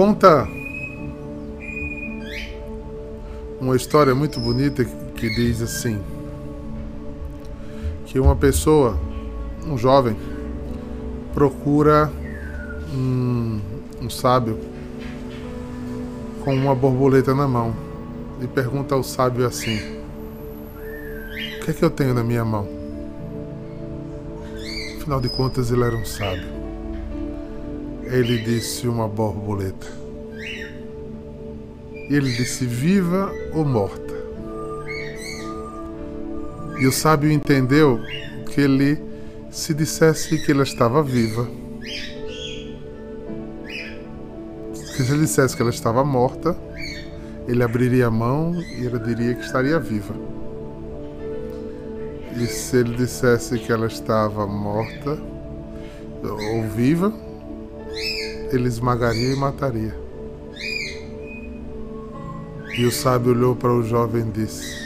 conta uma história muito bonita que diz assim: que uma pessoa, um jovem, procura um, um sábio com uma borboleta na mão e pergunta ao sábio assim: O que é que eu tenho na minha mão? Afinal de contas, ele era um sábio. Ele disse uma borboleta. Ele disse: Viva ou morta? E o sábio entendeu que ele, se dissesse que ela estava viva, que se ele dissesse que ela estava morta, ele abriria a mão e ela diria que estaria viva. E se ele dissesse que ela estava morta ou viva, ele esmagaria e mataria. E o sábio olhou para o jovem e disse: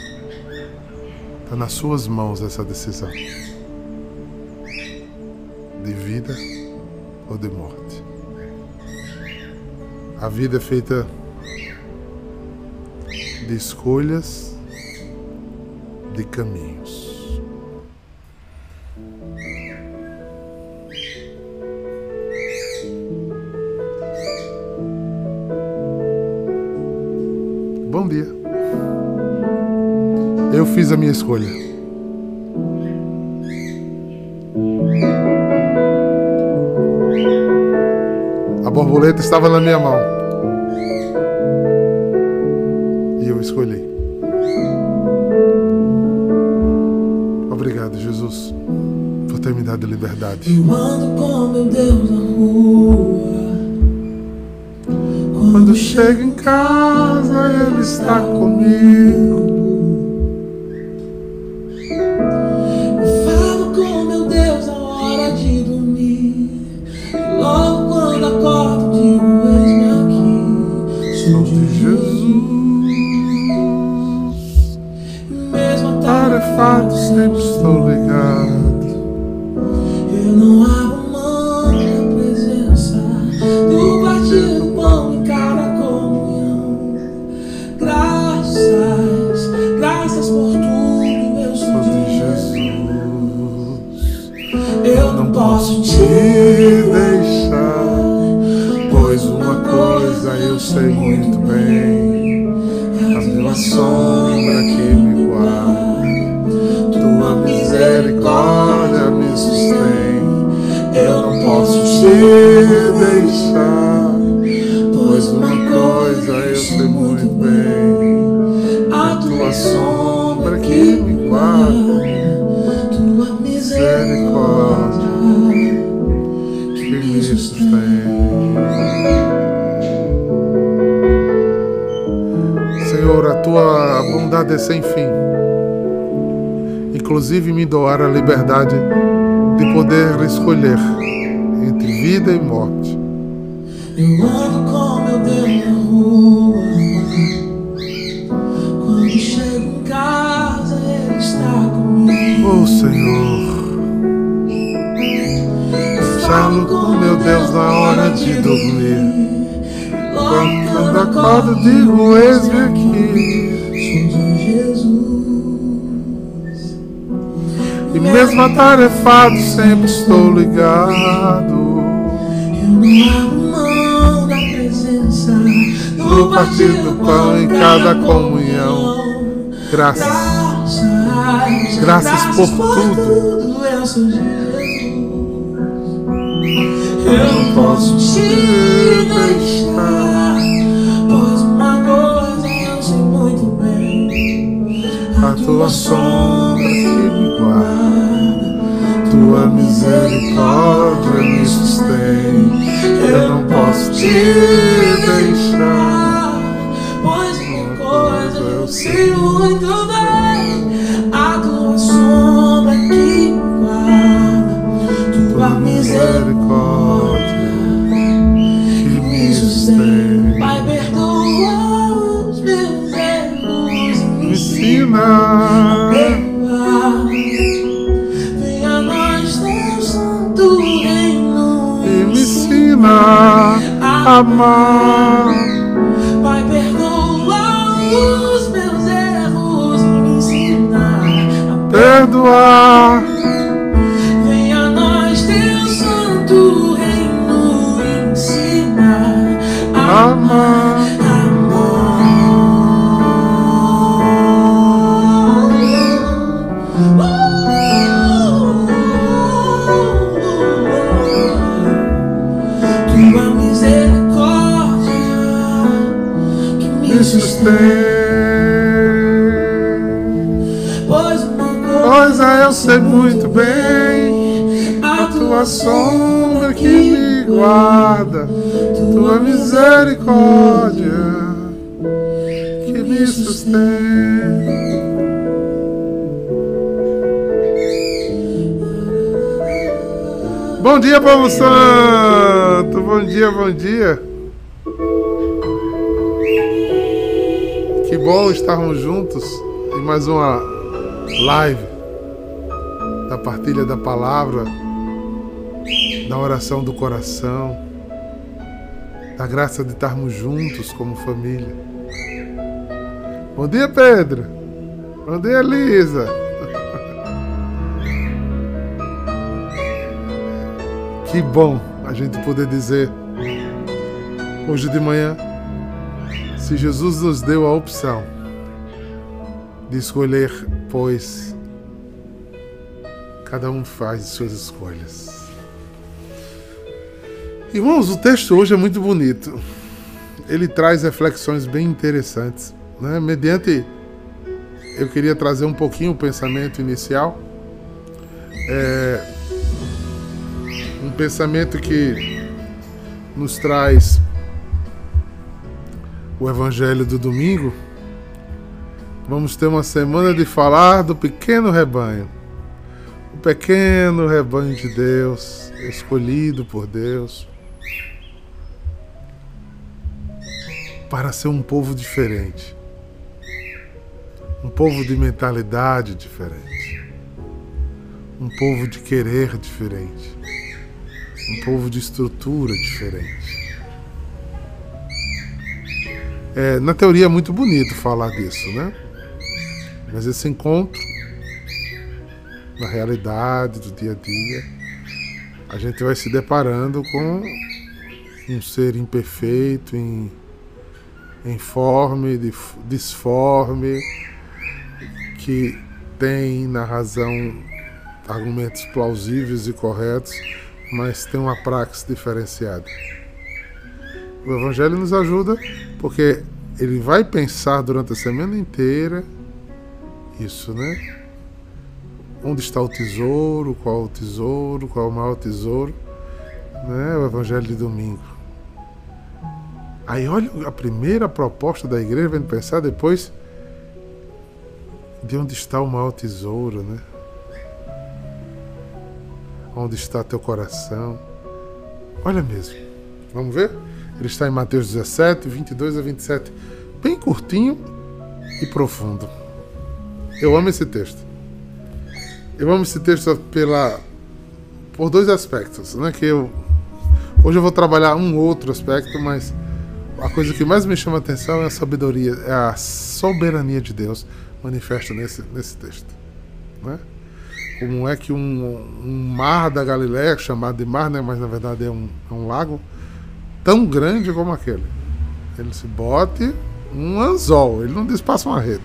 Está nas suas mãos essa decisão de vida ou de morte. A vida é feita de escolhas, de caminhos. Fiz a minha escolha. A borboleta estava na minha mão. E eu escolhi. Obrigado, Jesus, por ter me dado liberdade. Doar a liberdade de poder escolher entre vida e morte. Eu ando com meu Deus na rua. Quando chego em casa, Ele está comigo. Oh Senhor, falo com meu Deus na hora de dormir. Quando quando acordo, digo: Eis-me aqui. Mesmo atarefado, sempre estou ligado. Eu não abro mão da presença No partir do pão em cada comunhão. Graças. Graças, por tudo. Eu não posso te deixar, pois uma coisa eu sei muito bem. A tua sombra tua misericórdia me sustém. Eu não posso te deixar. Pois uma coisa eu amar. Pai, perdoa os meus erros me ensina a Perdoar. Tua sombra que me guarda, tua misericórdia que me sustém. Bom dia, povo santo! Bom dia, bom dia! Que bom estarmos juntos em mais uma live da partilha da palavra, da oração do coração, da graça de estarmos juntos como família. Bom dia, Pedro. Bom dia, Elisa. Que bom a gente poder dizer hoje de manhã, se Jesus nos deu a opção de escolher, pois cada um faz suas escolhas. Irmãos, o texto hoje é muito bonito. Ele traz reflexões bem interessantes. Né? Mediante, eu queria trazer um pouquinho o pensamento inicial. É, um pensamento que nos traz o Evangelho do domingo. Vamos ter uma semana de falar do pequeno rebanho. O pequeno rebanho de Deus, escolhido por Deus, para ser um povo diferente. Um povo de mentalidade diferente. Um povo de querer diferente. Um povo de estrutura diferente. É, na teoria é muito bonito falar disso, né? Mas esse encontro, na realidade do dia a dia, a gente vai se deparando com um ser imperfeito, in, informe, disforme, que tem na razão argumentos plausíveis e corretos, mas tem uma praxis diferenciada. O Evangelho nos ajuda porque ele vai pensar durante a semana inteira isso, né? Onde está o tesouro, qual o tesouro, qual o maior tesouro, né? O Evangelho de domingo. Aí olha a primeira proposta da igreja, vem pensar depois de onde está o maior tesouro, né? Onde está teu coração? Olha mesmo. Vamos ver? Ele está em Mateus 17, 22 a 27. Bem curtinho e profundo. Eu amo esse texto. Eu amo esse texto pela por dois aspectos, né? Que eu hoje eu vou trabalhar um outro aspecto, mas a coisa que mais me chama a atenção é a sabedoria, é a soberania de Deus manifesta nesse nesse texto, né? Como é que um, um mar da Galiléia, chamado de mar, né? Mas na verdade é um, é um lago tão grande como aquele. Ele se bote um anzol, ele não diz passa uma rede.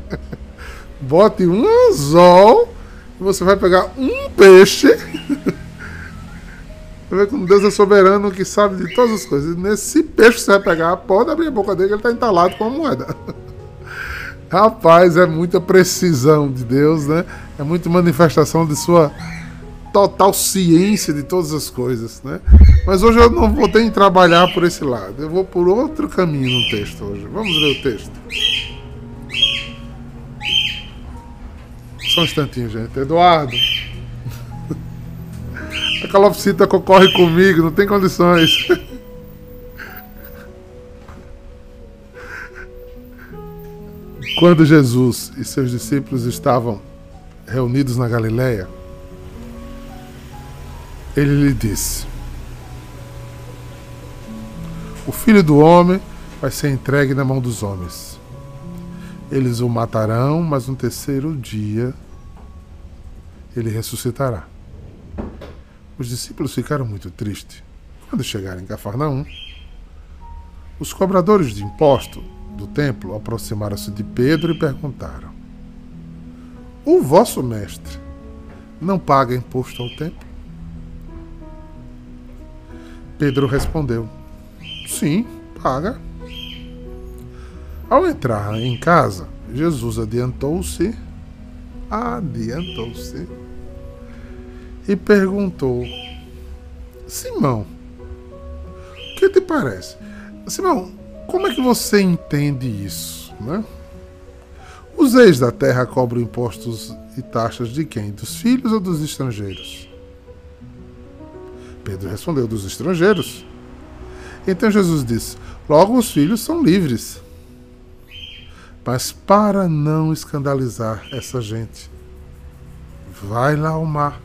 bote um anzol e você vai pegar um peixe. Você vê como Deus é soberano que sabe de todas as coisas. E nesse peixe que você vai pegar, pode abrir a boca dele que ele está entalado com a moeda. Rapaz, é muita precisão de Deus, né? É muita manifestação de sua total ciência de todas as coisas, né? Mas hoje eu não vou ter em trabalhar por esse lado. Eu vou por outro caminho no texto hoje. Vamos ler o texto. Só um instantinho, gente. Eduardo. Calopsita concorre comigo, não tem condições. Quando Jesus e seus discípulos estavam reunidos na Galileia, ele lhe disse: O filho do homem vai ser entregue na mão dos homens. Eles o matarão, mas no terceiro dia ele ressuscitará. Os discípulos ficaram muito tristes. Quando chegaram em Cafarnaum, os cobradores de imposto do templo aproximaram-se de Pedro e perguntaram: O vosso mestre não paga imposto ao templo? Pedro respondeu: Sim, paga. Ao entrar em casa, Jesus adiantou-se, adiantou-se e perguntou: Simão, o que te parece? Simão, como é que você entende isso? Né? Os reis da terra cobram impostos e taxas de quem? Dos filhos ou dos estrangeiros? Pedro respondeu: Dos estrangeiros. Então Jesus disse: Logo os filhos são livres. Mas para não escandalizar essa gente, vai lá ao mar,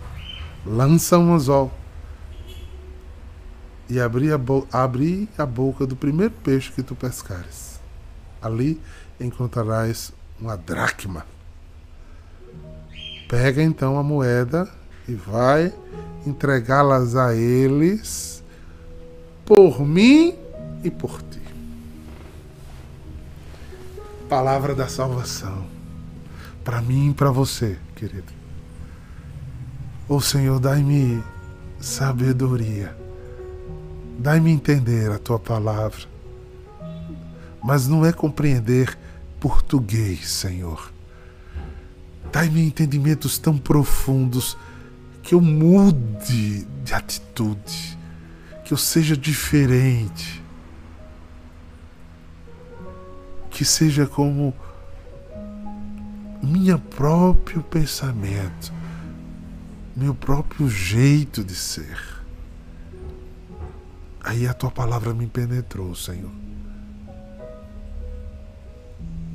lança um anzol e abri a, abri a boca do primeiro peixe que tu pescares. Ali encontrarás uma dracma. Pega então a moeda e vai entregá-las a eles por mim e por ti. Palavra da salvação. Para mim e para você, querido. Ô Senhor, dai-me sabedoria. Dai-me entender a tua palavra. Mas não é compreender português, Senhor. Dai-me entendimentos tão profundos que eu mude de atitude, que eu seja diferente, que seja como meu próprio pensamento, meu próprio jeito de ser. Aí a tua palavra me penetrou, Senhor.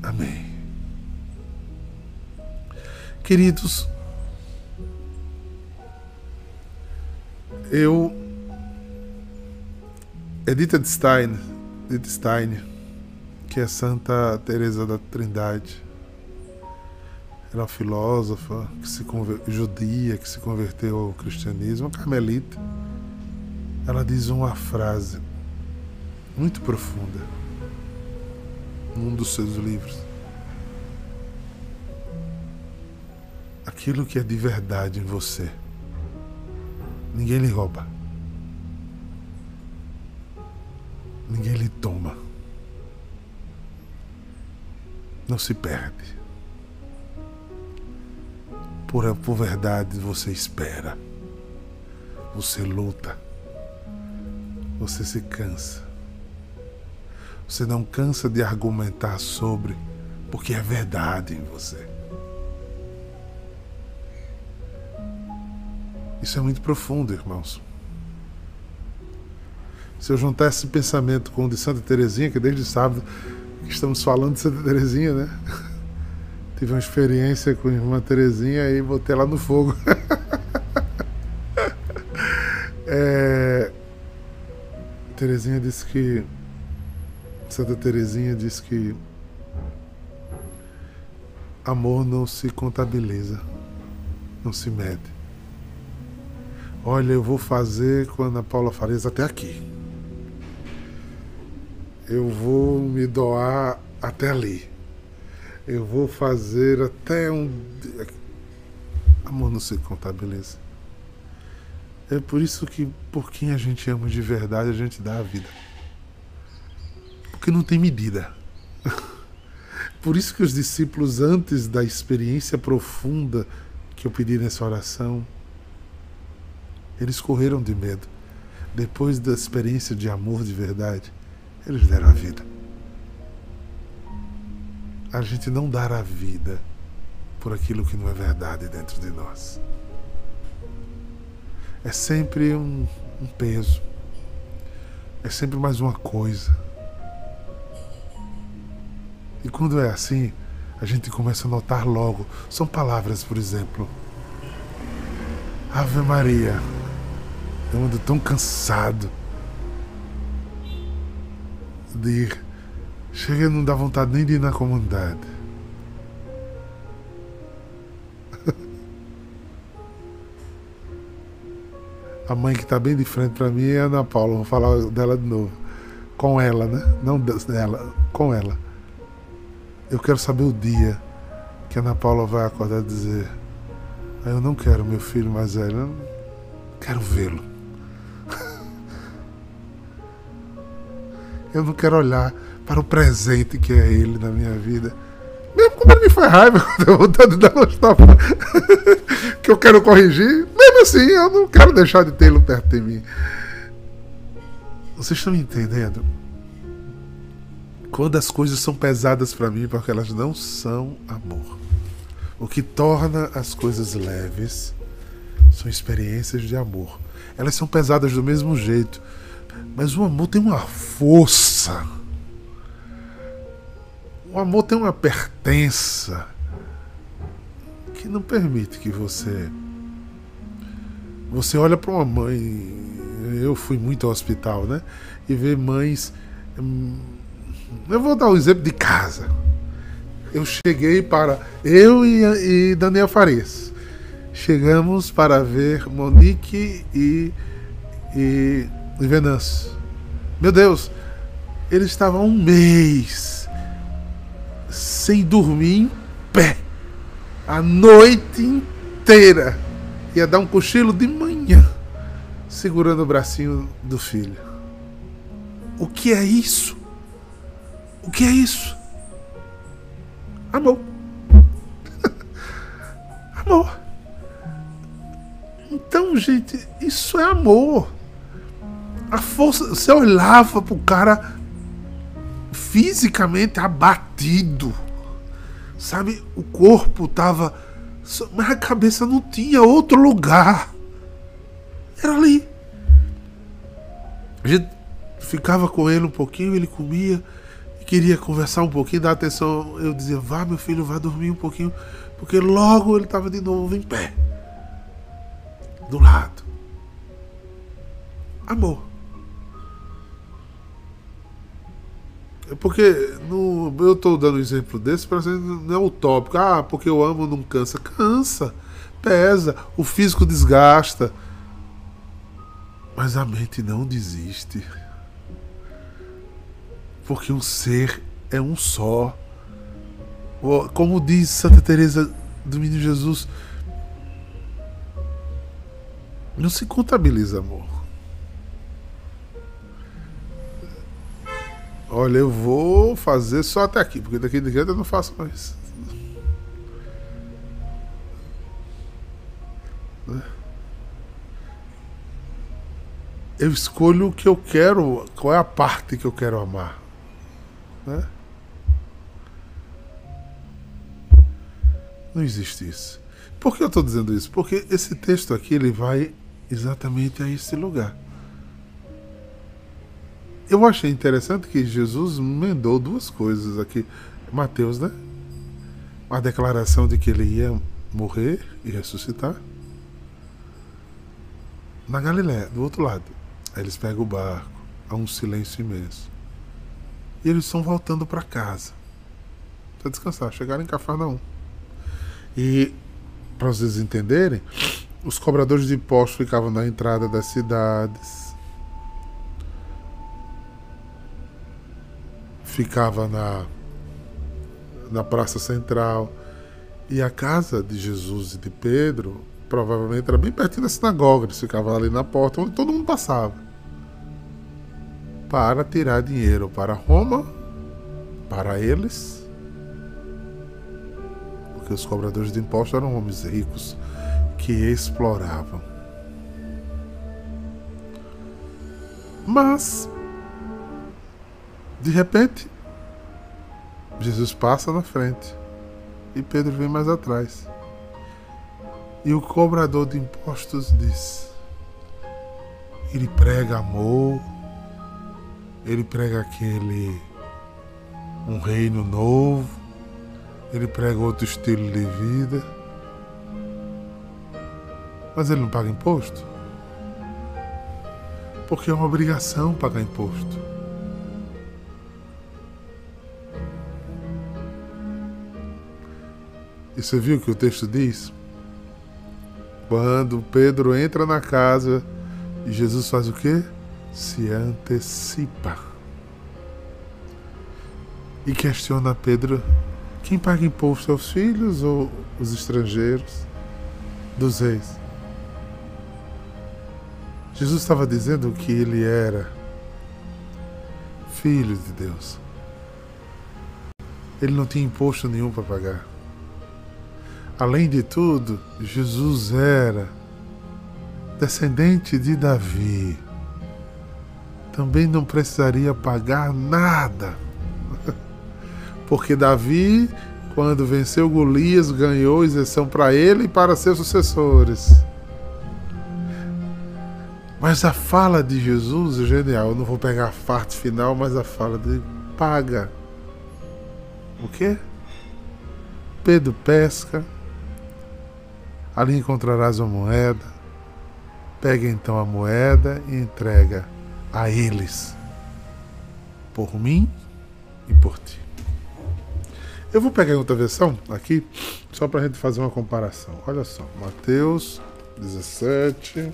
Amém. Queridos, Eu. Edith Stein, Edith Stein, que é Santa Teresa da Trindade. Ela é uma filósofa que se judia que se converteu ao cristianismo, carmelita. Ela diz uma frase muito profunda num dos seus livros. Aquilo que é de verdade em você Ninguém lhe rouba. Ninguém lhe toma. Não se perde. Por, por verdade você espera. Você luta. Você se cansa. Você não cansa de argumentar sobre, porque é verdade em você. Isso é muito profundo, irmãos. Se eu juntar esse pensamento com o de Santa Terezinha, que desde sábado estamos falando de Santa Terezinha, né? Tive uma experiência com a irmã Terezinha e botei ela no fogo. é... Terezinha disse que. Santa Terezinha disse que amor não se contabiliza, não se mede. Olha, eu vou fazer com a Ana Paula Farias até aqui. Eu vou me doar até ali. Eu vou fazer até um. Amor não se contabiliza. É por isso que, por quem a gente ama de verdade, a gente dá a vida. Porque não tem medida. Por isso que os discípulos, antes da experiência profunda que eu pedi nessa oração, eles correram de medo. Depois da experiência de amor de verdade, eles deram a vida. A gente não dar a vida por aquilo que não é verdade dentro de nós. É sempre um, um peso. É sempre mais uma coisa. E quando é assim, a gente começa a notar logo. São palavras, por exemplo. Ave Maria. Eu ando tão cansado. de ir. Chega não dá vontade nem de ir na comunidade. A mãe que está bem de frente para mim é a Ana Paula. Vou falar dela de novo. Com ela, né? Não dela, com ela. Eu quero saber o dia que a Ana Paula vai acordar e dizer: Eu não quero meu filho mais velho, eu quero vê-lo. Eu não quero olhar para o presente que é ele na minha vida. Mesmo quando ele me faz raiva, quando eu vontade de dar tapas que eu quero corrigir, mesmo assim eu não quero deixar de tê-lo perto de mim. Vocês estão me entendendo? Quando as coisas são pesadas para mim, porque elas não são amor. O que torna as coisas leves são experiências de amor. Elas são pesadas do mesmo jeito, mas o amor tem uma força. O amor tem uma pertença que não permite que você você olha para uma mãe, eu fui muito ao hospital, né? E ver mães hum, eu vou dar um exemplo de casa. Eu cheguei para. Eu e, e Daniel Farias. Chegamos para ver Monique e, e, e Venâncio. Meu Deus, eles estavam um mês sem dormir em pé. A noite inteira. Ia dar um cochilo de manhã, segurando o bracinho do filho. O que é isso? O que é isso? Amor. amor. Então, gente, isso é amor. A força. Você olhava pro cara fisicamente abatido. Sabe? O corpo tava. Mas a cabeça não tinha outro lugar. Era ali. A gente ficava com ele um pouquinho, ele comia queria conversar um pouquinho, dar atenção. Eu dizia, vá meu filho, vá dormir um pouquinho, porque logo ele estava de novo em pé, do lado. Amor. Porque no, eu estou dando um exemplo desse para não é utópico. Ah, porque eu amo não cansa. Cansa, pesa, o físico desgasta. Mas a mente não desiste. Porque o ser é um só. Como diz Santa Teresa do Menino Jesus, não se contabiliza amor. Olha, eu vou fazer só até aqui, porque daqui de diante eu não faço mais. Eu escolho o que eu quero, qual é a parte que eu quero amar. Né? Não existe isso. Por que eu estou dizendo isso? Porque esse texto aqui ele vai exatamente a esse lugar. Eu achei interessante que Jesus emendou duas coisas aqui. Mateus, né? Uma declaração de que ele ia morrer e ressuscitar. Na Galiléia, do outro lado. Aí eles pegam o barco, há um silêncio imenso. E eles estão voltando para casa. Para descansar. Chegaram em Cafarnaum. E, para vocês entenderem, os cobradores de impostos ficavam na entrada das cidades. Ficava na, na praça central. E a casa de Jesus e de Pedro provavelmente era bem pertinho da sinagoga. Eles ficavam ali na porta onde todo mundo passava para tirar dinheiro para Roma, para eles, porque os cobradores de impostos eram homens ricos que exploravam. Mas, de repente, Jesus passa na frente e Pedro vem mais atrás. E o cobrador de impostos diz: Ele prega amor, ele prega aquele um reino novo, ele prega outro estilo de vida. Mas ele não paga imposto? Porque é uma obrigação pagar imposto. E você viu o que o texto diz? Quando Pedro entra na casa Jesus faz o quê? Se antecipa. E questiona Pedro: quem paga imposto aos filhos ou os estrangeiros dos reis? Jesus estava dizendo que ele era filho de Deus. Ele não tinha imposto nenhum para pagar. Além de tudo, Jesus era descendente de Davi. Também não precisaria pagar nada. Porque Davi, quando venceu Golias, ganhou isenção para ele e para seus sucessores. Mas a fala de Jesus é genial. Eu não vou pegar a parte final, mas a fala de paga. O quê? Pedro pesca, Ali encontrarás uma moeda. Pega então a moeda e entrega a eles, por mim e por ti. Eu vou pegar outra versão aqui, só para a gente fazer uma comparação. Olha só, Mateus 17.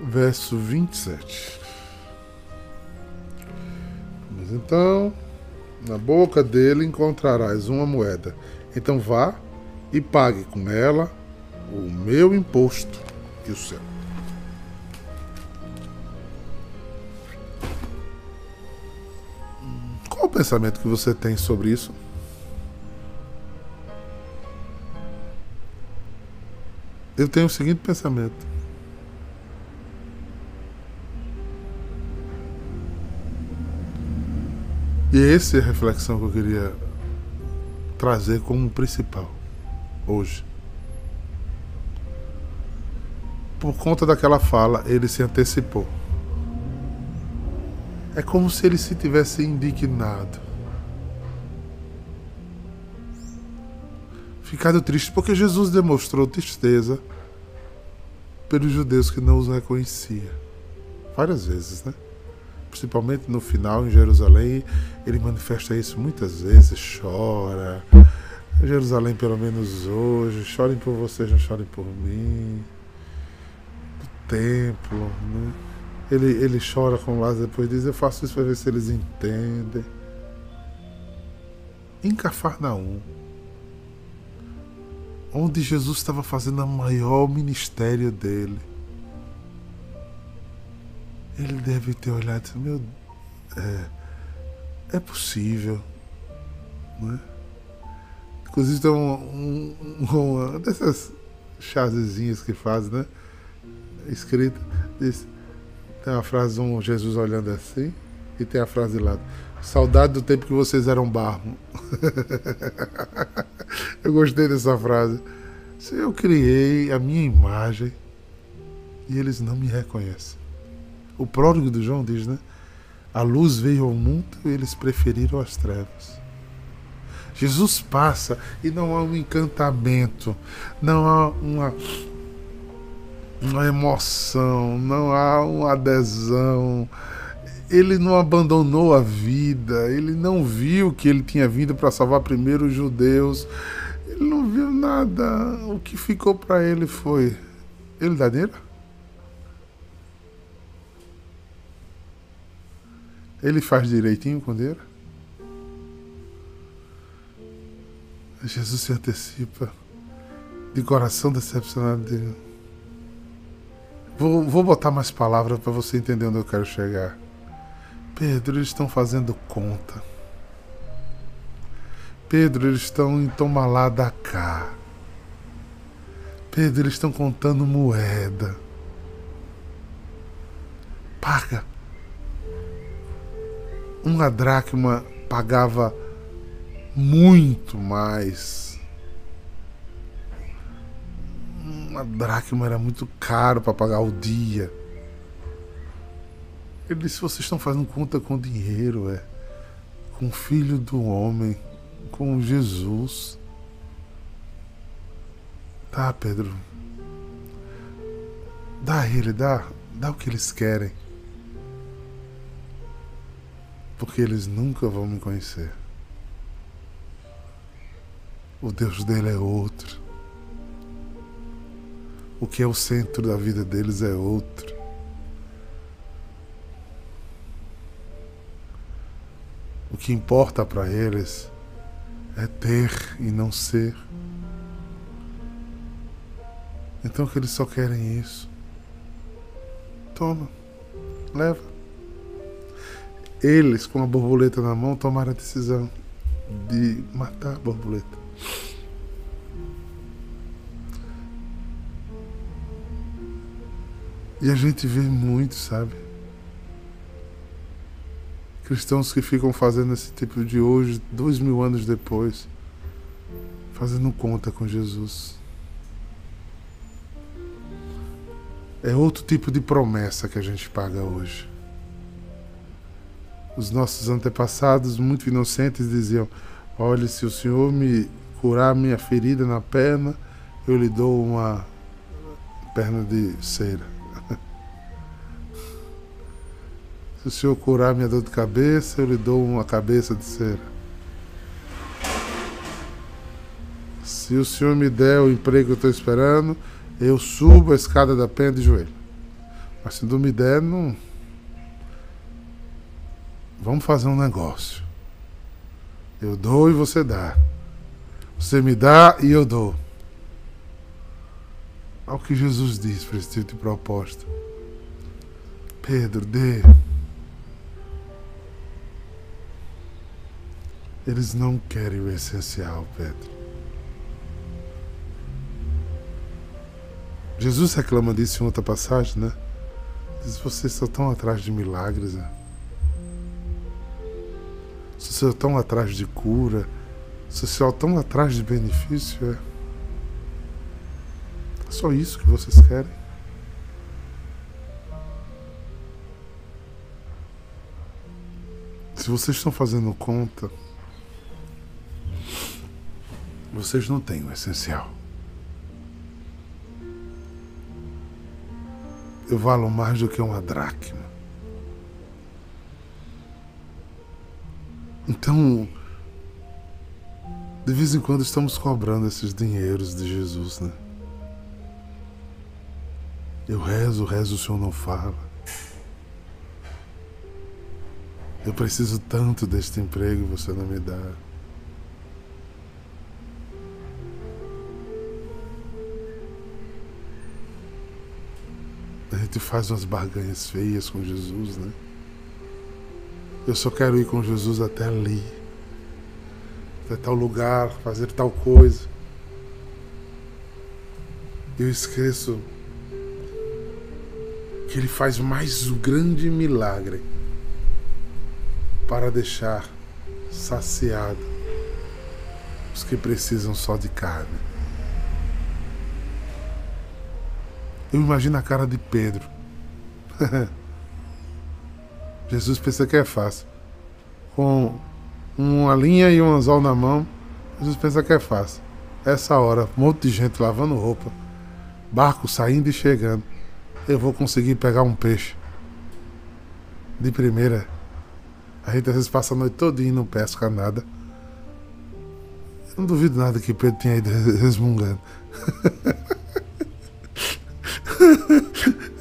Verso 27. Mas então. Na boca dele encontrarás uma moeda. Então vá e pague com ela o meu imposto e o seu. Qual o pensamento que você tem sobre isso? Eu tenho o seguinte pensamento. E essa é a reflexão que eu queria trazer como principal hoje. Por conta daquela fala, ele se antecipou. É como se ele se tivesse indignado. Ficado triste, porque Jesus demonstrou tristeza pelos judeus que não os reconhecia. Várias vezes, né? Principalmente no final em Jerusalém, ele manifesta isso muitas vezes, chora. Jerusalém, pelo menos hoje, chorem por vocês, não chorem por mim. Do templo, né? Ele, ele chora com Lázaro, depois diz: Eu faço isso para ver se eles entendem. Em Cafarnaum, onde Jesus estava fazendo o maior ministério dele ele deve ter olhado meu, é, é possível, não é? Inclusive tem um, um, uma dessas chazezinhas que faz, né? Escrita, diz, tem uma frase um Jesus olhando assim e tem a frase lá. Saudade do tempo que vocês eram barro. eu gostei dessa frase. Eu criei a minha imagem e eles não me reconhecem. O pródigo do João diz, né? A luz veio ao mundo e eles preferiram as trevas. Jesus passa e não há um encantamento, não há uma, uma emoção, não há uma adesão. Ele não abandonou a vida, ele não viu que ele tinha vindo para salvar primeiro os judeus, ele não viu nada. O que ficou para ele foi: ele dá dinheiro? Ele faz direitinho com Deus? Jesus se antecipa de coração decepcionado. Vou, vou botar mais palavras para você entender onde eu quero chegar. Pedro, eles estão fazendo conta. Pedro, eles estão em Tomalá da cá. Pedro, eles estão contando moeda. Paga uma dracma pagava muito mais. Uma dracma era muito caro para pagar o dia. Ele disse: vocês estão fazendo conta com dinheiro, é? Com o filho do homem, com Jesus. Tá, Pedro. Dá a ele, dá, dá o que eles querem. Porque eles nunca vão me conhecer. O Deus dele é outro. O que é o centro da vida deles é outro. O que importa para eles é ter e não ser. Então que eles só querem isso. Toma, leva. Eles, com a borboleta na mão, tomaram a decisão de matar a borboleta. E a gente vê muito, sabe? Cristãos que ficam fazendo esse tipo de hoje, dois mil anos depois, fazendo conta com Jesus. É outro tipo de promessa que a gente paga hoje. Os nossos antepassados, muito inocentes, diziam: Olha, se o Senhor me curar minha ferida na perna, eu lhe dou uma perna de cera. Se o Senhor curar minha dor de cabeça, eu lhe dou uma cabeça de cera. Se o Senhor me der o emprego que eu estou esperando, eu subo a escada da pena de joelho. Mas se não me der, não. Vamos fazer um negócio. Eu dou e você dá. Você me dá e eu dou. Olha o que Jesus diz para esse tipo de proposta. Pedro, dê. Eles não querem o essencial, Pedro. Jesus reclama disso em outra passagem, né? Diz: vocês só estão atrás de milagres, né? Vocês só estão atrás de cura, vocês só estão atrás de benefício, é. É só isso que vocês querem. Se vocês estão fazendo conta, vocês não têm o essencial. Eu valo mais do que uma dracma. Então, de vez em quando estamos cobrando esses dinheiros de Jesus, né? Eu rezo, rezo, o Senhor não fala. Eu preciso tanto deste emprego e você não me dá. A gente faz umas barganhas feias com Jesus, né? Eu só quero ir com Jesus até ali, até tal lugar, fazer tal coisa. Eu esqueço que Ele faz mais um grande milagre para deixar saciado os que precisam só de carne. Eu imagino a cara de Pedro. Jesus pensa que é fácil. Com uma linha e um anzol na mão, Jesus pensa que é fácil. Essa hora, um monte de gente lavando roupa, barco saindo e chegando. Eu vou conseguir pegar um peixe. De primeira. A gente às vezes passa a noite toda e não pesca nada. Eu não duvido nada que Pedro tenha ido resmungando.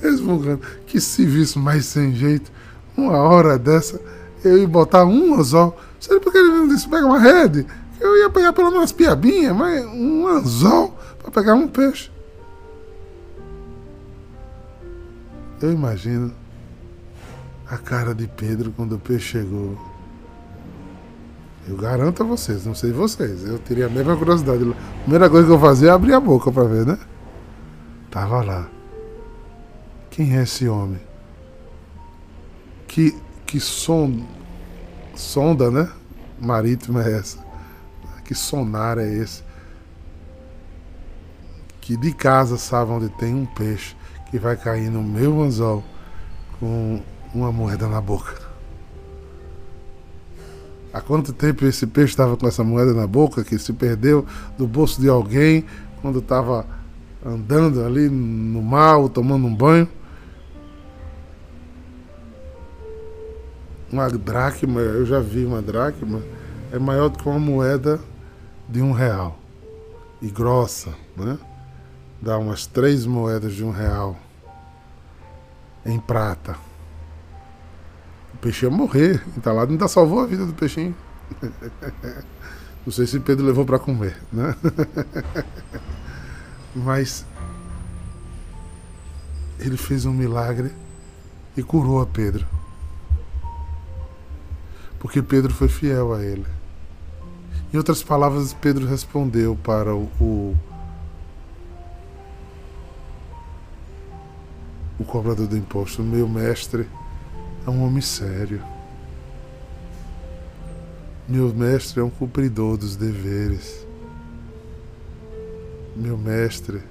Resmungando. Que serviço mais sem jeito. Uma hora dessa, eu ia botar um anzol. Sabe por que ele não disse pega uma rede? Eu ia pegar pelo menos piabinha, mas um anzol para pegar um peixe. Eu imagino a cara de Pedro quando o peixe chegou. Eu garanto a vocês, não sei vocês, eu teria a mesma curiosidade. A primeira coisa que eu fazia é abrir a boca para ver, né? Tava lá. Quem é esse homem? Que, que sonda, sonda, né? Marítima é essa? Que sonar é esse? Que de casa sabe onde tem um peixe que vai cair no meu anzol com uma moeda na boca. Há quanto tempo esse peixe estava com essa moeda na boca que se perdeu do bolso de alguém quando estava andando ali no mar ou tomando um banho? Uma dracma, eu já vi uma dracma, é maior do que uma moeda de um real. E grossa, né? Dá umas três moedas de um real em prata. O peixinho ia morrer, entalado, ainda salvou a vida do peixinho. Não sei se Pedro levou para comer, né? Mas ele fez um milagre e curou a Pedro. Porque Pedro foi fiel a ele. Em outras palavras, Pedro respondeu para o, o, o cobrador do imposto: Meu mestre é um homem sério. Meu mestre é um cumpridor dos deveres. Meu mestre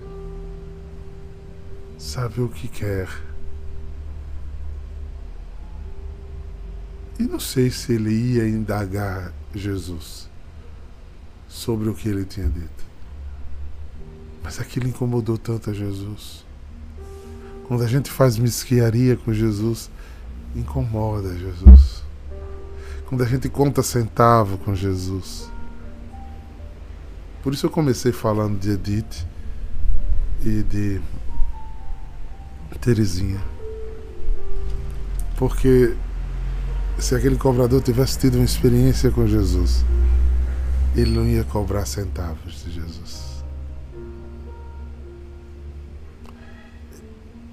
sabe o que quer. E não sei se ele ia indagar Jesus sobre o que ele tinha dito. Mas aquilo incomodou tanto a Jesus. Quando a gente faz mesquiaria com Jesus, incomoda Jesus. Quando a gente conta centavo com Jesus. Por isso eu comecei falando de Edith e de Terezinha. Porque se aquele cobrador tivesse tido uma experiência com Jesus, ele não ia cobrar centavos de Jesus.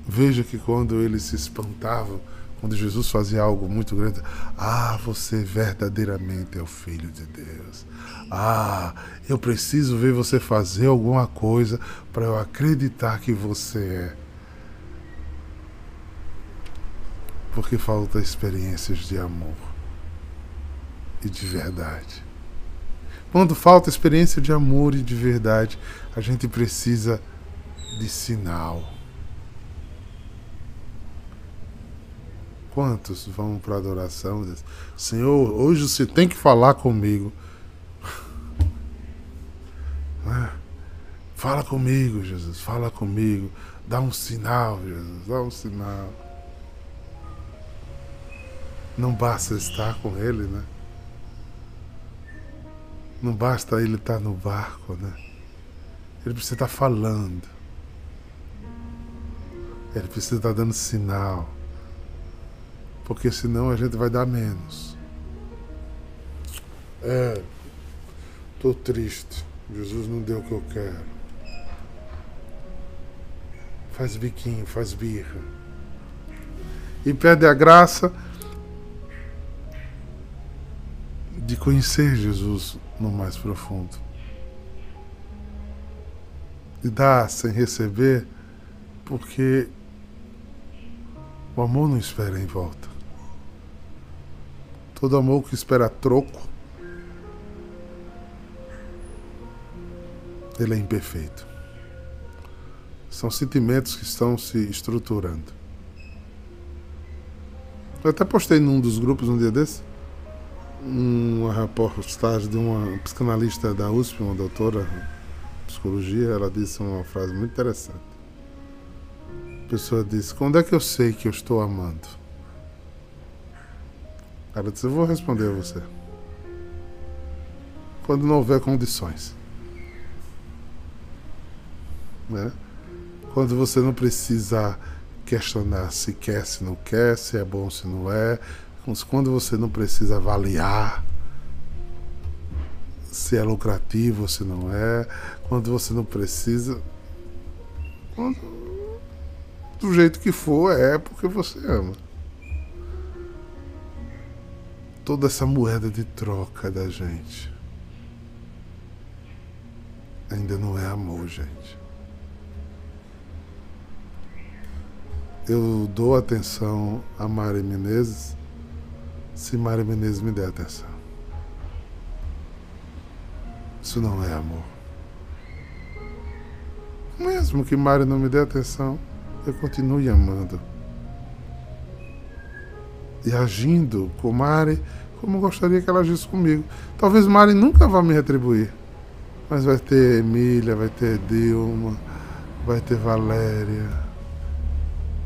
Veja que quando eles se espantavam, quando Jesus fazia algo muito grande, ah, você verdadeiramente é o Filho de Deus. Ah, eu preciso ver você fazer alguma coisa para eu acreditar que você é. Porque falta experiências de amor e de verdade. Quando falta experiência de amor e de verdade, a gente precisa de sinal. Quantos vão para a adoração Senhor, hoje você tem que falar comigo. Fala comigo, Jesus, fala comigo. Dá um sinal, Jesus, dá um sinal. Não basta estar com Ele, né? Não basta Ele estar no barco, né? Ele precisa estar falando. Ele precisa estar dando sinal. Porque senão a gente vai dar menos. É, tô triste. Jesus não deu o que eu quero. Faz biquinho, faz birra. E pede a graça de conhecer Jesus no mais profundo. De dar sem receber, porque o amor não espera em volta. Todo amor que espera troco, ele é imperfeito. São sentimentos que estão se estruturando. Eu até postei num dos grupos um dia desse uma reportagem de uma psicanalista da USP, uma doutora de psicologia, ela disse uma frase muito interessante. A pessoa disse: Quando é que eu sei que eu estou amando? Ela disse: Eu vou responder a você. Quando não houver condições. Né? Quando você não precisa questionar se quer, se não quer, se é bom, se não é, quando você não precisa avaliar se é lucrativo ou se não é, quando você não precisa. Quando, do jeito que for, é porque você ama. Toda essa moeda de troca da gente ainda não é amor, gente. Eu dou atenção a Mari Menezes se Mário Menezes me der atenção. Isso não é amor. Mesmo que Mário não me dê atenção, eu continue amando. E agindo com Mari como gostaria que ela agisse comigo. Talvez Mari nunca vá me retribuir. Mas vai ter Emília, vai ter Dilma, vai ter Valéria,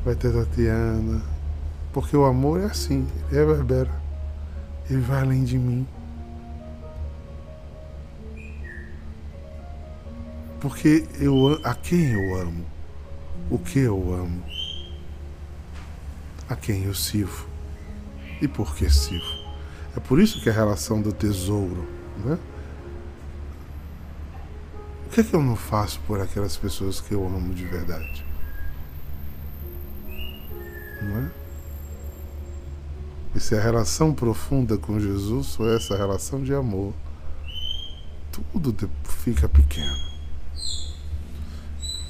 vai ter Tatiana. Porque o amor é assim, reverbera. Ele vai além de mim. Porque eu a quem eu amo? O que eu amo? A quem eu sirvo? E por que sirvo? É por isso que a relação do tesouro, né? O que é que eu não faço por aquelas pessoas que eu amo de verdade? Não é? E se a relação profunda com Jesus for essa relação de amor, tudo fica pequeno.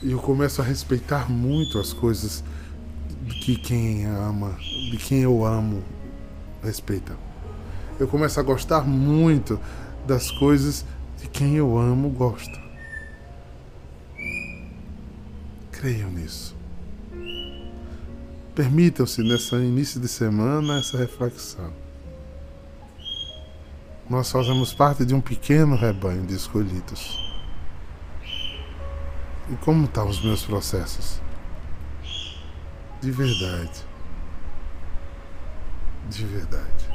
E eu começo a respeitar muito as coisas que quem ama, de quem eu amo, respeita. Eu começo a gostar muito das coisas de quem eu amo gosta. Creiam nisso. Permitam-se nesse início de semana essa reflexão. Nós fazemos parte de um pequeno rebanho de escolhidos. E como estão os meus processos? De verdade. De verdade.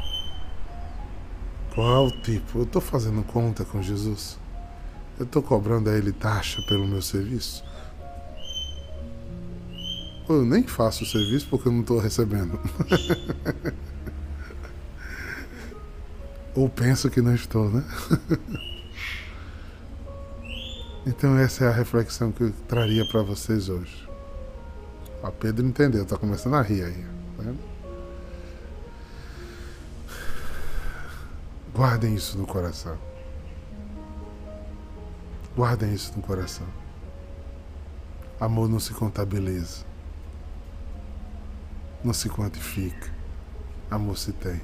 Qual tipo? Eu estou fazendo conta com Jesus? Eu estou cobrando a Ele taxa pelo meu serviço? Eu nem faço o serviço porque eu não estou recebendo. Ou penso que não estou, né? Então essa é a reflexão que eu traria para vocês hoje. A Pedro entendeu, está começando a rir aí. Né? Guardem isso no coração. Guardem isso no coração. Amor não se contabiliza. Não se quantifica. Amor se tem.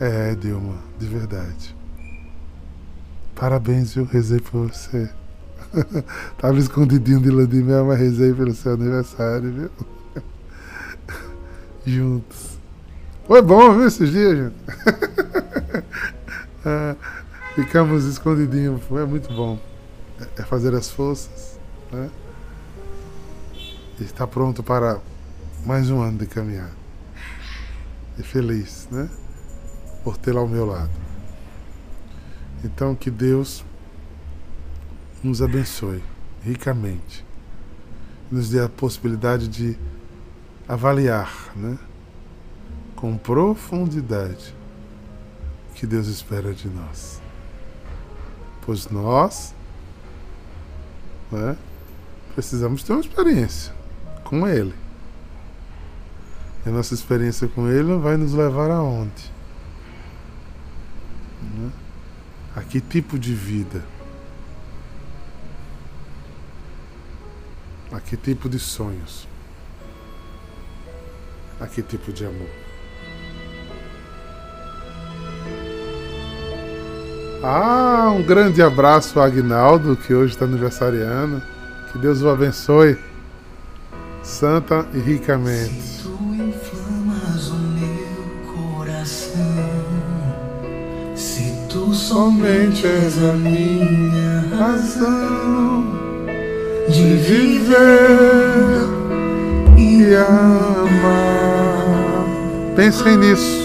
É, Dilma, de verdade. Parabéns, eu rezei por você. Tava escondidinho de mel, mas rezei pelo seu aniversário, viu? Juntos. Foi bom, viu, esses dias, gente? ah, ficamos escondidinhos, foi muito bom. É fazer as forças, né? E estar pronto para mais um ano de caminhar. E feliz, né? por tê-la ao meu lado. Então, que Deus nos abençoe ricamente, nos dê a possibilidade de avaliar, né, com profundidade, o que Deus espera de nós. Pois nós né, precisamos ter uma experiência com Ele. E a nossa experiência com Ele vai nos levar aonde? Né? A que tipo de vida? A que tipo de sonhos? A que tipo de amor? Ah, um grande abraço ao Agnaldo, que hoje está aniversariando. Que Deus o abençoe, santa e ricamente. somente és a minha razão de viver e amar. Pensem nisso.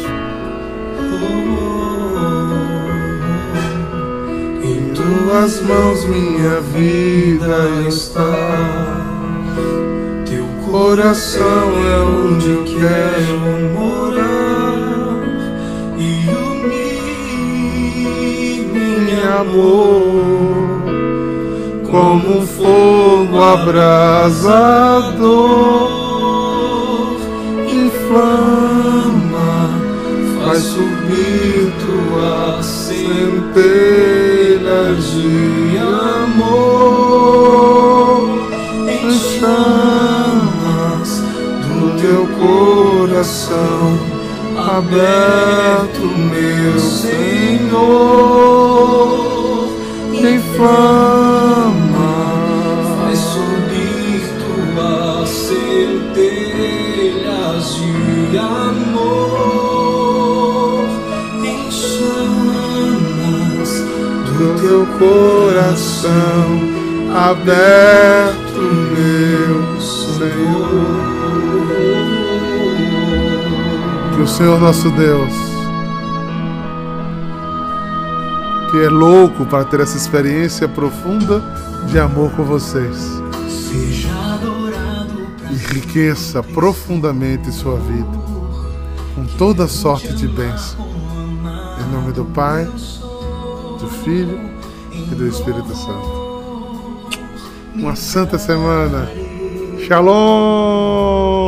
Tuas mãos minha vida está. Teu coração é onde quero morar. E amor, como fogo abrasador, inflama, faz subir tuas centelhas de amor, em chamas do teu coração aberto, meu Senhor, inflama, coração aberto, meu Senhor. Que o Senhor nosso Deus, que é louco para ter essa experiência profunda de amor com vocês, enriqueça profundamente sua vida com toda sorte de bênção. Em nome do Pai, do Filho do Espírito Santo. Uma santa semana. Shalom!